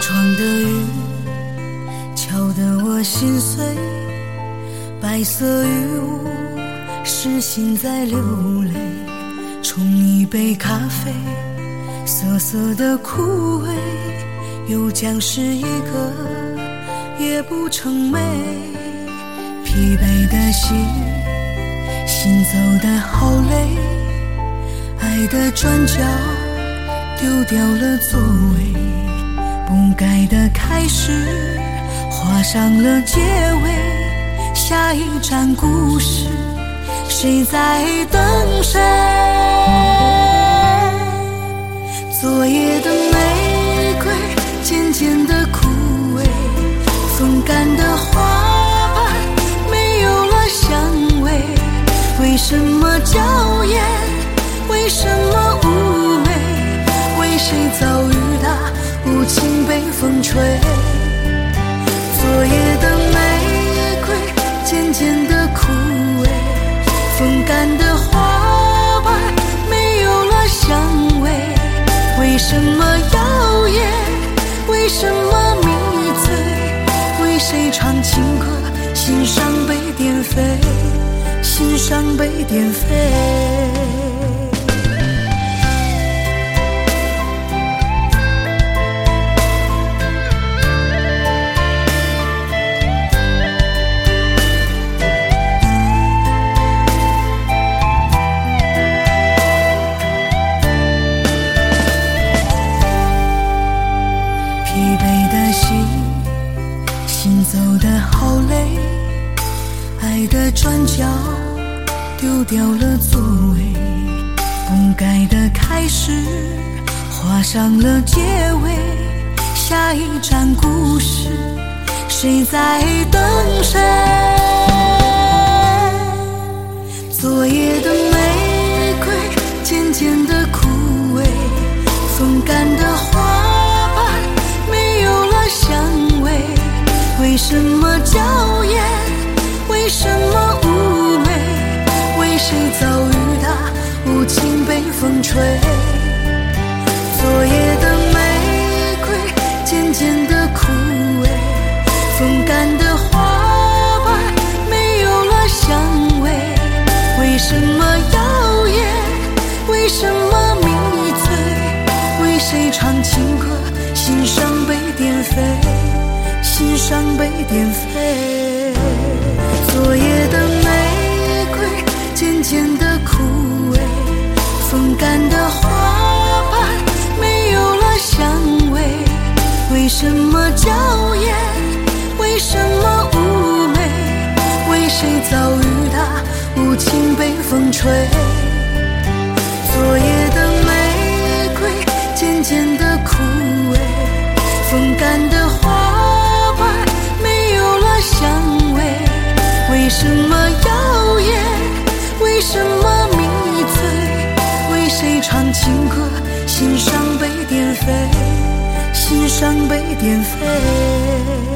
窗的雨敲得我心碎，白色雨雾是心在流泪。冲一杯咖啡，涩涩的苦味，又将是一个夜不成寐。疲惫的心，行走的好累，爱的转角丢掉了座位。不该的开始，画上了结尾。下一站故事，谁在等谁？昨夜的玫瑰渐渐的枯萎，风干的花瓣没有了香味。为什么娇艳？为什么妩媚？为谁遭遇？无情被风吹，昨夜的玫瑰渐渐的枯萎，风干的花瓣没有了香味。为什么摇曳？为什么迷醉？为谁唱情歌？心伤被点飞，心伤被点飞。疲惫的心，行走的好累，爱的转角丢掉了座位，不该的开始画上了结尾。下一站故事，谁在等谁？什么娇艳？为什么妩媚？为谁遭遇的无情被风吹？昨夜的玫瑰渐渐的枯萎，风干的花瓣没有了香味。为什么耀眼？为什么迷醉？为谁唱情歌？心伤被点飞，心伤被点飞。昨夜的玫瑰渐渐的枯萎，风干的花瓣没有了香味。为什么娇艳？为什么妩媚？为谁遭遇的无情被风吹？什么耀眼？为什么迷醉？为谁唱情歌？心伤被点飞，心伤被点飞。